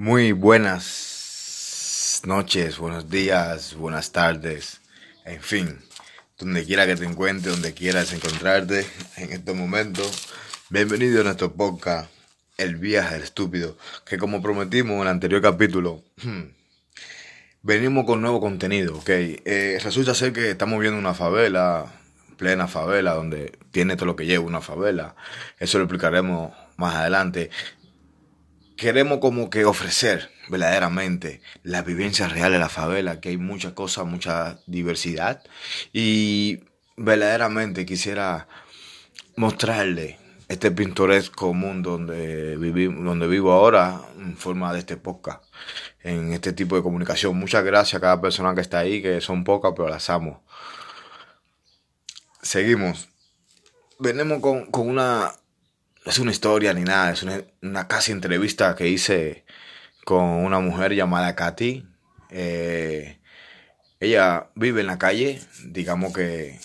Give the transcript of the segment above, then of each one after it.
Muy buenas noches, buenos días, buenas tardes, en fin, donde quiera que te encuentres, donde quieras encontrarte en este momento. Bienvenido a nuestro podcast, El viaje del estúpido, que como prometimos en el anterior capítulo, venimos con nuevo contenido, ¿ok? Eh, resulta ser que estamos viendo una favela, plena favela, donde tiene todo lo que lleva una favela. Eso lo explicaremos más adelante queremos como que ofrecer verdaderamente la vivencia real de la favela, que hay muchas cosas, mucha diversidad y verdaderamente quisiera mostrarle este pintoresco mundo donde, donde vivo ahora en forma de este podcast, en este tipo de comunicación. Muchas gracias a cada persona que está ahí, que son pocas, pero las amo. Seguimos. Venimos con, con una es una historia ni nada, es una, casi entrevista que hice con una mujer llamada Katy. Eh, ella vive en la calle, digamos que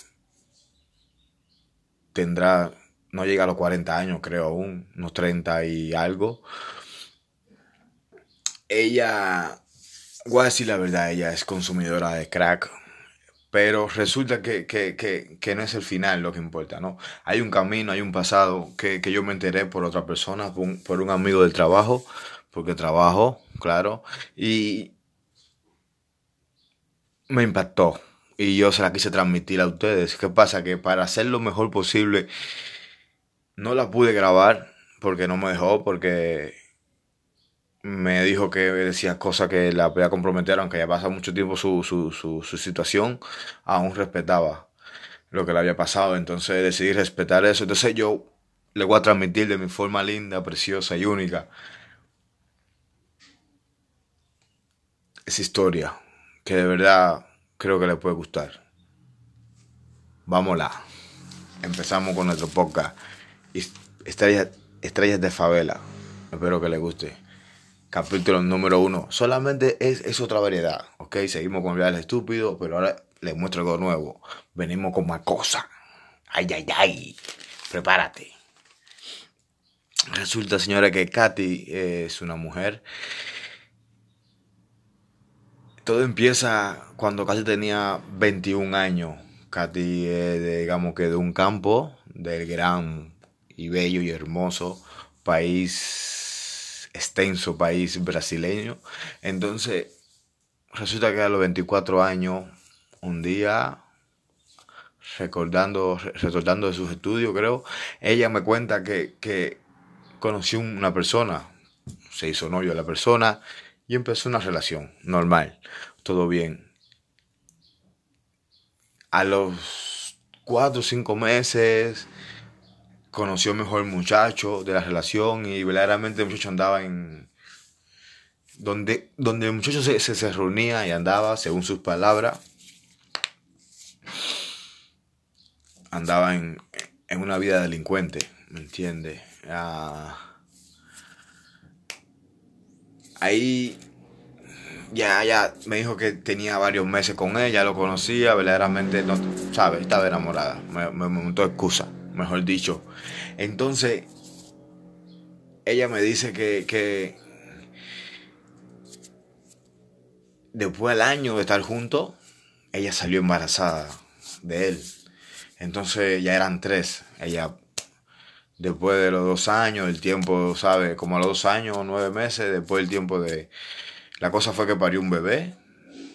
tendrá, no llega a los 40 años creo aún, unos 30 y algo. Ella, voy a decir la verdad, ella es consumidora de crack, pero resulta que, que, que, que, no es el final lo que importa, ¿no? Hay un camino, hay un pasado que, yo me enteré por otra persona, por un, por un, amigo del trabajo, porque trabajo, claro, y me impactó. Y yo se la quise transmitir a ustedes. ¿Qué pasa? Que para hacer lo mejor posible, no la pude grabar porque no me dejó, porque me dijo que decía cosas que la podía comprometer, aunque ya pasa mucho tiempo su, su, su, su, situación, aún respetaba lo que le había pasado, entonces decidí respetar eso. Entonces yo le voy a transmitir de mi forma linda, preciosa y única esa historia, que de verdad creo que le puede gustar. Vámonos. Empezamos con nuestro podcast. Estrellas, estrellas de favela. Espero que le guste capítulo número uno. Solamente es, es otra variedad, ¿ok? Seguimos con el estúpido, pero ahora les muestro algo nuevo. Venimos con más cosas. Ay, ay, ay. Prepárate. Resulta, señora, que Katy es una mujer. Todo empieza cuando casi tenía 21 años. Katy es, digamos que de un campo del gran y bello y hermoso país extenso país brasileño. Entonces, resulta que a los 24 años, un día, recordando, recordando de sus estudios, creo, ella me cuenta que, que conoció una persona, se hizo novio de la persona y empezó una relación normal, todo bien. A los cuatro o cinco meses conoció mejor muchacho de la relación y verdaderamente el muchacho andaba en... Donde, donde el muchacho se, se, reunía y andaba, según sus palabras, andaba en, en una vida delincuente, ¿me entiendes? Ah, ahí ya, ya me dijo que tenía varios meses con ella, lo conocía, verdaderamente, no, ¿sabes? Estaba enamorada, me, me montó excusa mejor dicho. Entonces, ella me dice que, que después del año de estar juntos, ella salió embarazada de él. Entonces ya eran tres. Ella, después de los dos años, el tiempo, ¿sabe? Como a los dos años o nueve meses, después del tiempo de... La cosa fue que parió un bebé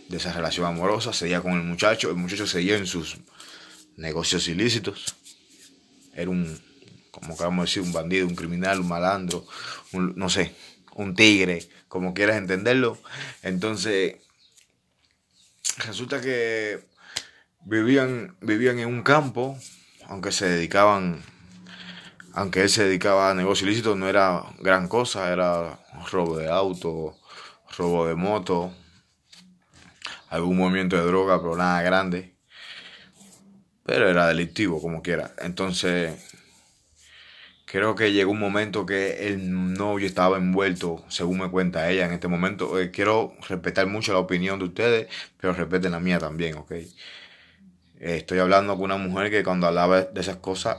de esa relación amorosa, seguía con el muchacho, el muchacho seguía en sus negocios ilícitos era un, como queramos decir, un bandido, un criminal, un malandro, un, no sé, un tigre, como quieras entenderlo. Entonces, resulta que vivían, vivían en un campo, aunque se dedicaban, aunque él se dedicaba a negocios ilícitos, no era gran cosa, era robo de auto, robo de moto, algún movimiento de droga, pero nada grande pero era delictivo como quiera. Entonces, creo que llegó un momento que el novio estaba envuelto, según me cuenta ella en este momento. Eh, quiero respetar mucho la opinión de ustedes, pero respeten la mía también, ¿ok? estoy hablando con una mujer que cuando hablaba de esas cosas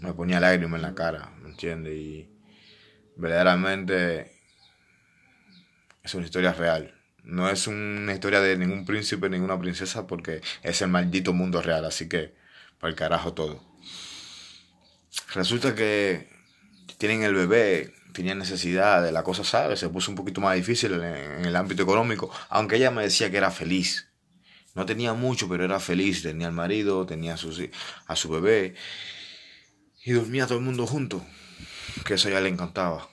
me ponía lágrimas en la cara, ¿me entiendes? Y verdaderamente Es una historia real. No es una historia de ningún príncipe, ninguna princesa, porque es el maldito mundo real. Así que, para el carajo todo. Resulta que tienen el bebé, tenían necesidad de la cosa, ¿sabes? Se puso un poquito más difícil en, el ámbito económico, aunque ella me decía que era feliz. No tenía mucho, pero era feliz. Tenía al marido, tenía a su, a su bebé. Y dormía todo el mundo junto. Que eso ya le encantaba.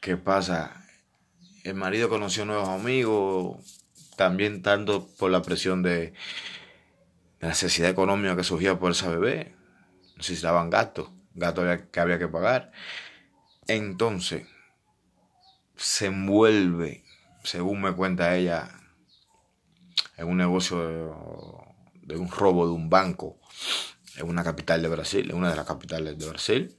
¿Qué pasa? El marido conoció nuevos amigos, también tanto por la presión de, la necesidad económica que surgía por esa bebé. Necesitaban gastos, gastos que había que pagar. Entonces, se envuelve, según me cuenta ella, en un negocio de, de un robo de un banco en una capital de Brasil, en una de las capitales de Brasil.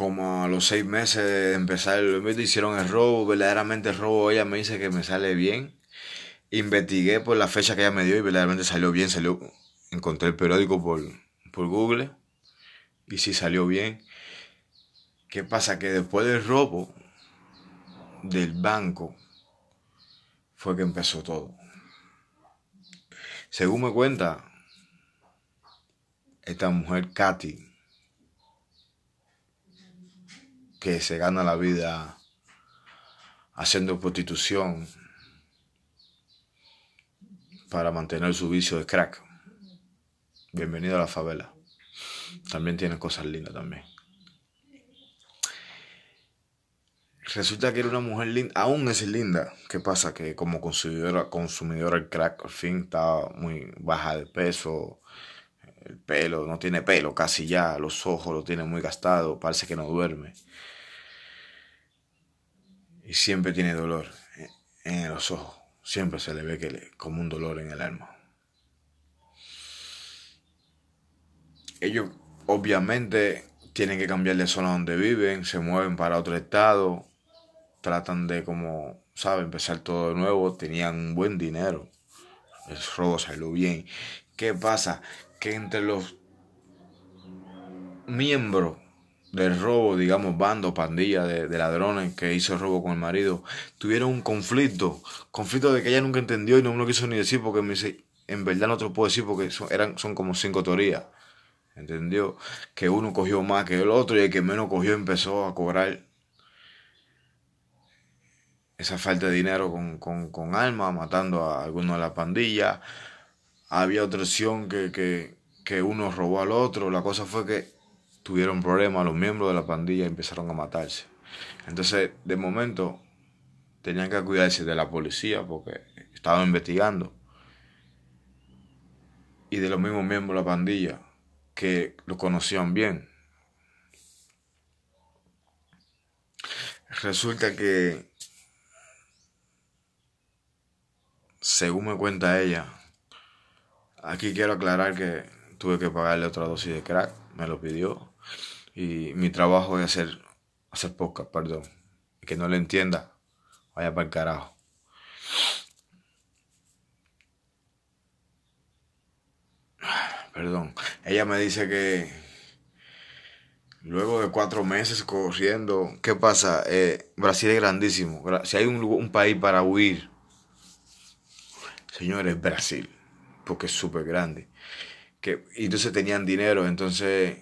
Como a los seis meses de empezar el hicieron el robo, verdaderamente el robo, ella me dice que me sale bien investigué por la fecha que ella me dio y verdaderamente salió bien. Salió, encontré el periódico por, por Google y sí salió bien. ¿Qué pasa? Que después del robo del banco fue que empezó todo. Según me cuenta, esta mujer Katy, que se gana la vida haciendo prostitución para mantener su vicio de crack. Bienvenido a la favela. También tiene cosas lindas también. Resulta que era una mujer linda, aún es linda. ¿Qué pasa? Que como consumidora, consumidora el crack, al fin estaba muy baja de peso, el pelo, no tiene pelo casi ya, los ojos lo tiene muy gastado, parece que no duerme. Y siempre tiene dolor en los ojos siempre se le ve que como un dolor en el alma. Ellos obviamente tienen que cambiar de zona donde viven, se mueven para otro estado, tratan de como, ¿sabe? Empezar todo de nuevo, tenían un buen dinero, el robo salió bien. ¿Qué pasa? Que entre los miembros del robo, digamos, bando, pandilla de, ladrones que hizo el robo con el marido, tuvieron un conflicto, conflicto de que ella nunca entendió y no me lo quiso ni decir porque me dice, en verdad no te lo puedo decir porque son, eran, son como cinco teorías, ¿entendió? Que uno cogió más que el otro y el que menos cogió empezó a cobrar esa falta de dinero con, con, con armas, matando a algunos de la pandilla. Había otra opción que, que, que uno robó al otro, la cosa fue que tuvieron problemas, los miembros de la pandilla empezaron a matarse. Entonces, de momento, tenían que cuidarse de la policía porque estaban investigando. Y de los mismos miembros de la pandilla que lo conocían bien. Resulta que, según me cuenta ella, aquí quiero aclarar que tuve que pagarle otra dosis de crack, me lo pidió. Y mi trabajo es hacer, hacer perdón. Y que no le entienda, vaya para el carajo. Perdón. Ella me dice que luego de cuatro meses corriendo, ¿qué pasa? Eh, Brasil es grandísimo. Si hay un país para huir, señores, Brasil. Porque es súper grande. Que, y entonces tenían dinero, entonces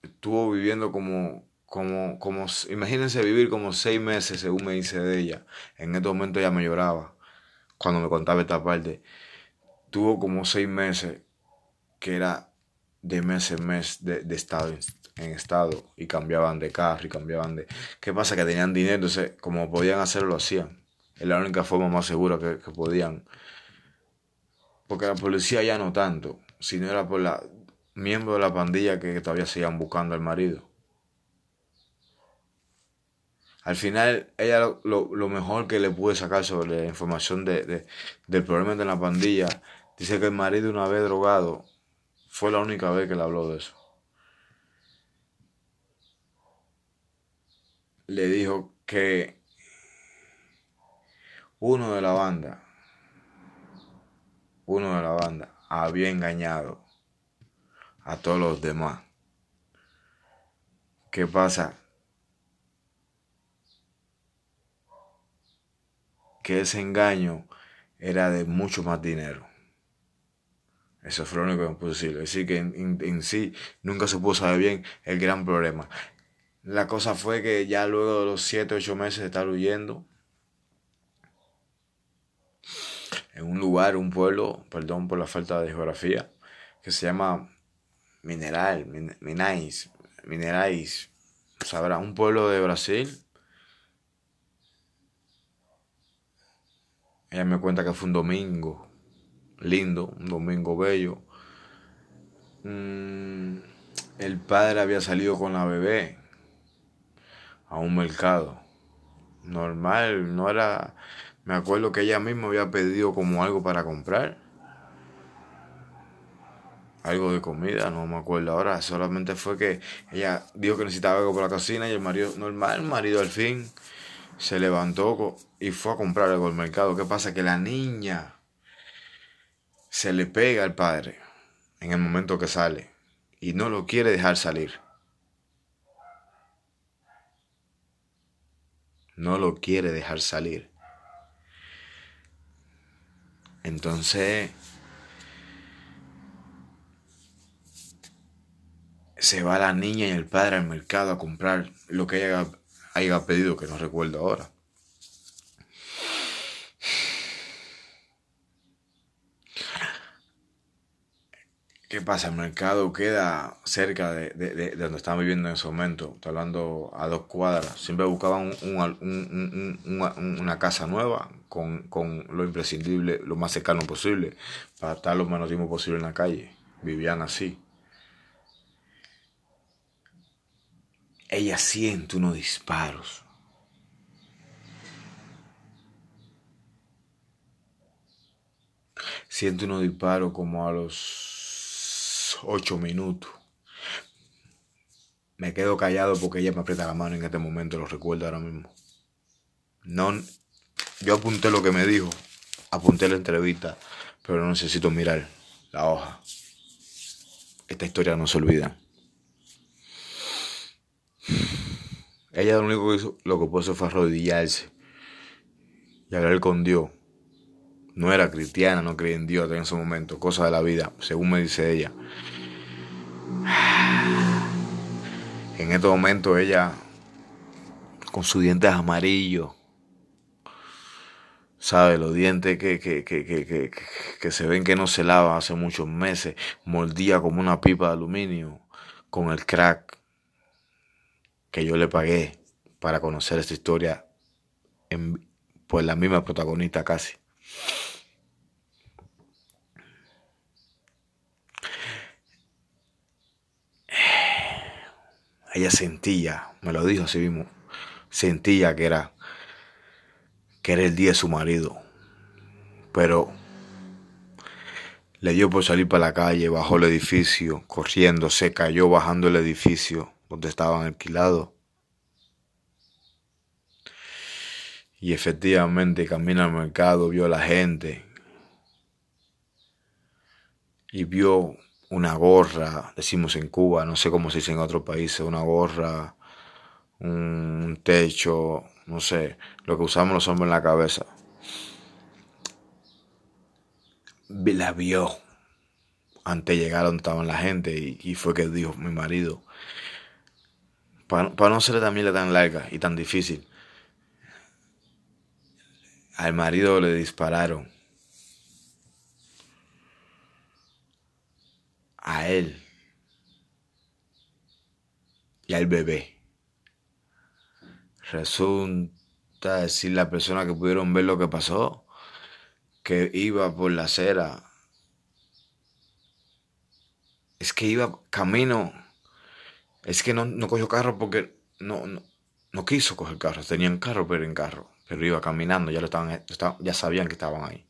estuvo viviendo como, como, como, imagínense vivir como seis meses, según me dice de ella. En este momento ella me lloraba cuando me contaba esta parte. Tuvo como seis meses que era de mes en mes de, estado en estado y cambiaban de carro y cambiaban de... ¿Qué pasa? Que tenían dinero, entonces como podían hacerlo, lo hacían. Es la única forma más segura que podían. Porque la policía ya no tanto, si no era por la miembros de la pandilla que todavía seguían buscando al marido. Al final, ella lo, mejor que le pude sacar sobre la información de, del problema de la pandilla, dice que el marido una vez drogado fue la única vez que le habló de eso. Le dijo que uno de la banda, uno de la banda, había engañado a todos los demás ¿Qué pasa? Que ese engaño era de mucho más dinero. Eso fue lo único que me puso que en, sí nunca se pudo saber bien el gran problema. La cosa fue que ya luego de los 7, 8 meses de estar huyendo, en un lugar, un pueblo, perdón por la falta de geografía, que se llama Mineral, Minerais, Minerais, sabrá, un pueblo de Brasil. Ella me cuenta que fue un domingo lindo, un domingo bello. Mm, el padre había salido con la bebé a un mercado. Normal, no era... Me acuerdo que ella misma había pedido como algo para comprar. Algo de comida, no me acuerdo ahora. Solamente fue que ella dijo que necesitaba algo para la cocina y el marido, normal, el marido al fin se levantó y fue a comprar algo al mercado. ¿Qué pasa? Que la niña se le pega al padre en el momento que sale y no lo quiere dejar salir. No lo quiere dejar salir. Entonces, se va la niña y el padre al mercado a comprar lo que ella haya pedido, que no recuerdo ahora. ¿Qué pasa? El mercado queda cerca de, donde estaban viviendo en ese momento. Estoy hablando a dos cuadras. Siempre buscaban una, casa nueva con, lo imprescindible, lo más cercano posible, para estar lo menos tiempo posible en la calle. Vivían así. Ella siente unos disparos. Siente unos disparos como a los ocho minutos. Me quedo callado porque ella me aprieta la mano en este momento, lo recuerdo ahora mismo. No, yo apunté lo que me dijo, apunté la entrevista, pero no necesito mirar la hoja. Esta historia no se olvida. Ella lo único que hizo, lo que puso fue arrodillarse y hablar con Dios. No era cristiana, no creía en Dios en ese momento, cosa de la vida, según me dice ella. En este momento ella, con sus dientes amarillos, sabe, los dientes que, que, que, que, se ven que no se lavan hace muchos meses, mordía como una pipa de aluminio con el crack que yo le pagué para conocer esta historia, en, pues la misma protagonista casi. Ella sentía, me lo dijo así mismo, sentía que era, que era el día de su marido. Pero le dio por salir para la calle, bajó el edificio, corriendo, se cayó bajando el edificio donde estaban alquilados. Y efectivamente camina al mercado, vio a la gente y vio una gorra, decimos en Cuba, no sé cómo se dice en otros países, una gorra, un techo, no sé, lo que usamos los hombres en la cabeza. La vio antes de llegar donde estaban la gente y, fue que dijo mi marido, para, no ser también tan larga y tan difícil, al marido le dispararon a él y al bebé. Resulta decir la persona que pudieron ver lo que pasó, que iba por la acera. Es que iba camino. Es que no, no cogió carro porque no, no, quiso coger carro. Tenían carro, pero en carro. Pero iba caminando, ya, lo estaban, ya sabían que estaban ahí.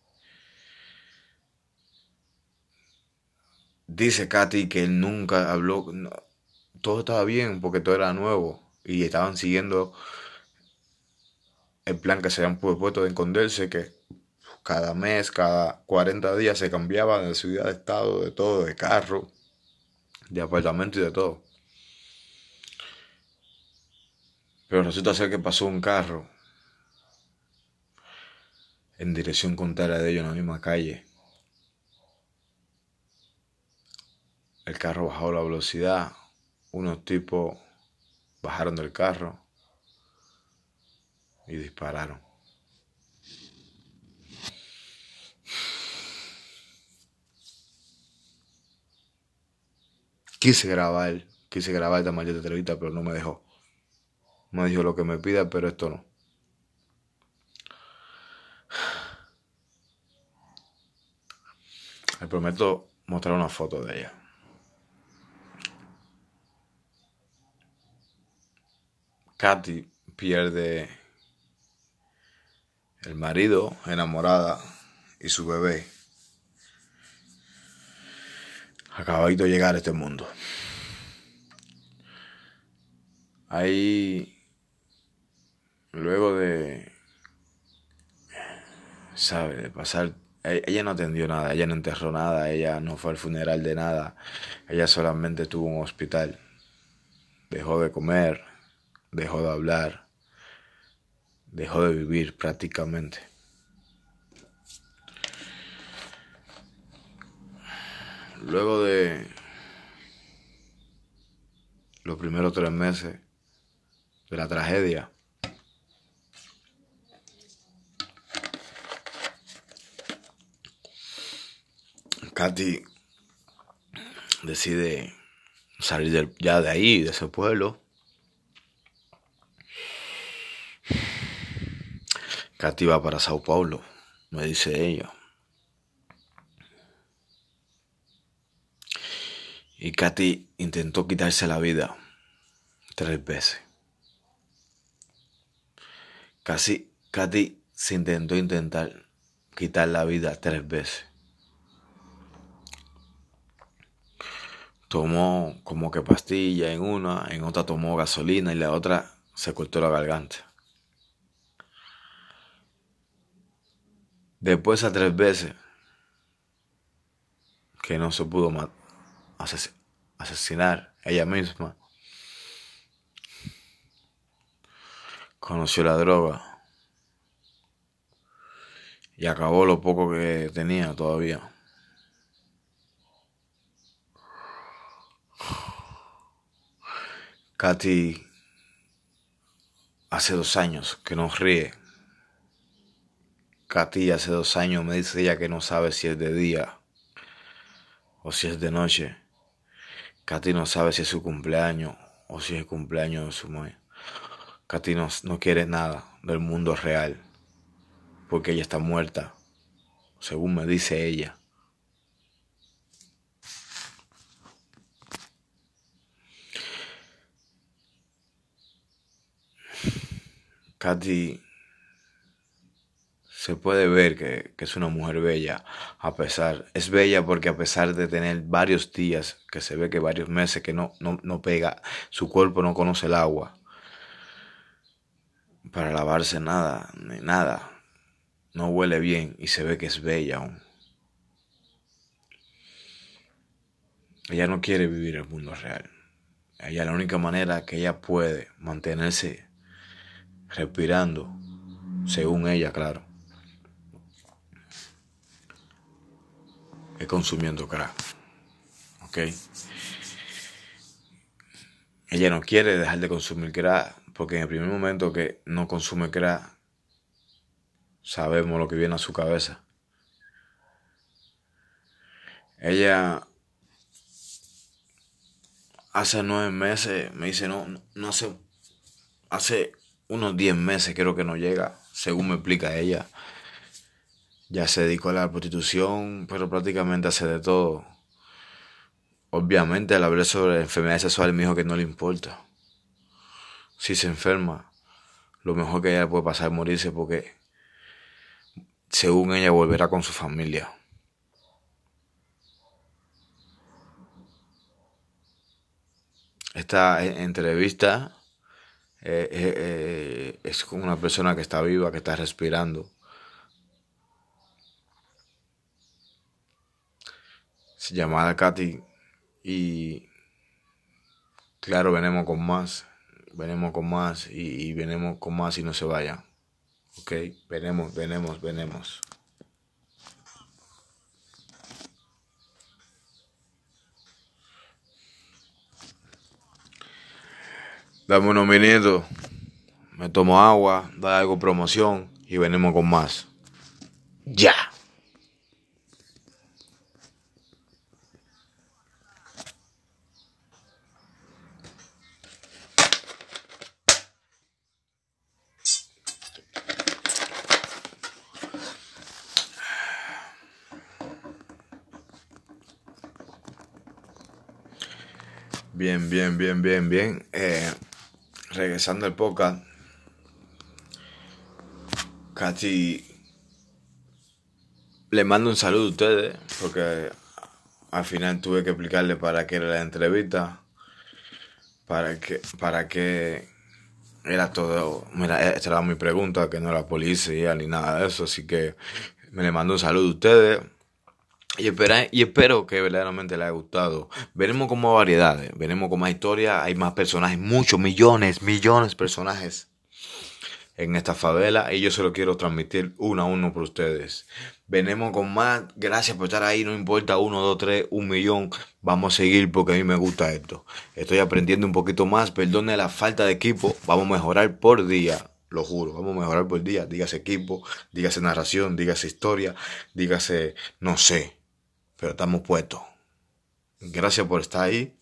Dice Katy que él nunca habló, todo estaba bien porque todo era nuevo y estaban siguiendo el plan que se habían puesto de esconderse, que cada mes, cada 40 días se cambiaban de ciudad, de estado, de todo, de carro, de apartamento y de todo. Pero resulta ser que pasó un carro en dirección contraria de ellos en la misma calle. El carro bajó la velocidad. Unos tipos bajaron del carro y dispararon. Quise grabar, quise grabar esta maldita entrevista, pero no me dejó. Me dijo lo que me pida, pero esto no. Le prometo mostrar una foto de ella. Katy pierde el marido, enamorada y su bebé. Acabadito de llegar a este mundo. Ahí, luego de, sabe, de pasar, ella no atendió nada, ella no enterró nada, ella no fue al funeral de nada, ella solamente tuvo un hospital, dejó de comer, dejó de hablar, dejó de vivir prácticamente. Luego de los primeros tres meses de la tragedia, Katy decide salir ya de ahí, de ese pueblo, Katy va para Sao Paulo, me dice ella. Y Katy intentó quitarse la vida tres veces. Casi Katy se intentó intentar quitar la vida tres veces. Tomó como que pastilla en una, en otra tomó gasolina y la otra se cortó la garganta. Después a tres veces que no se pudo asesinar ella misma, conoció la droga y acabó lo poco que tenía todavía. Katy hace dos años que no ríe. Katy hace dos años me dice ella que no sabe si es de día o si es de noche. Katy no sabe si es su cumpleaños o si es el cumpleaños de su madre. Katy no, no quiere nada del mundo real porque ella está muerta, según me dice ella. Katy se puede ver que, es una mujer bella, a pesar, es bella porque a pesar de tener varios días, que se ve que varios meses que no, no, no pega, su cuerpo no conoce el agua para lavarse nada, ni nada, no huele bien y se ve que es bella aún. Ella no quiere vivir el mundo real. Ella la única manera que ella puede mantenerse respirando, según ella, claro, consumiendo crack. ¿Ok? Ella no quiere dejar de consumir crack porque en el primer momento que no consume crack, sabemos lo que viene a su cabeza. Ella hace nueve meses, me dice, no, no hace, hace unos diez meses creo que no llega, según me explica ella. Ya se dedicó a la prostitución, pero prácticamente hace de todo. Obviamente al hablar sobre enfermedades sexuales me dijo que no le importa. Si se enferma, lo mejor que ella puede pasar es morirse porque según ella volverá con su familia. Esta entrevista eh, eh, eh, es con una persona que está viva, que está respirando. llamada Katy y claro, venimos con más. venimos con más y, venimos con más y no se vayan. Ok, venemos, venemos, venemos. Dame unos minutos, me tomo agua, da algo promoción y venimos con más. Ya. Bien, bien, bien, bien, bien. Eh, regresando al podcast, casi le mando un saludo a ustedes porque al final tuve que explicarle para qué era la entrevista, para qué, para qué era todo. Mira, esta era mi pregunta, que no era policía ni nada de eso, así que me le mando un saludo a ustedes. Y, espera, y espero que verdaderamente les haya gustado. Veremos con más variedades, veremos con más historia. Hay más personajes, muchos, millones, millones de personajes en esta favela. Y yo se lo quiero transmitir uno a uno por ustedes. Venimos con más. Gracias por estar ahí. No importa uno, dos, tres, un millón. Vamos a seguir porque a mí me gusta esto. Estoy aprendiendo un poquito más. Perdone la falta de equipo. Vamos a mejorar por día. Lo juro, vamos a mejorar por día. Dígase equipo, dígase narración, dígase historia, dígase, no sé, pero estamos puestos. Gracias por estar ahí.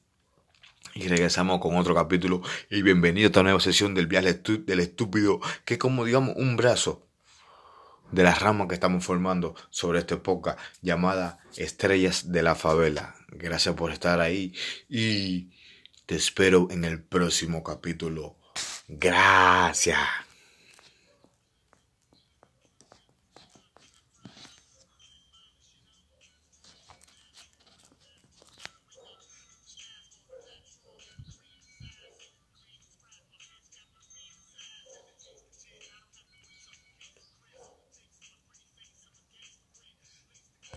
Y regresamos con otro capítulo. Y bienvenido a esta nueva sesión del viaje del estúpido, que es como digamos un brazo de las ramas que estamos formando sobre esta época llamada Estrellas de la Favela. Gracias por estar ahí y te espero en el próximo capítulo. Gracias.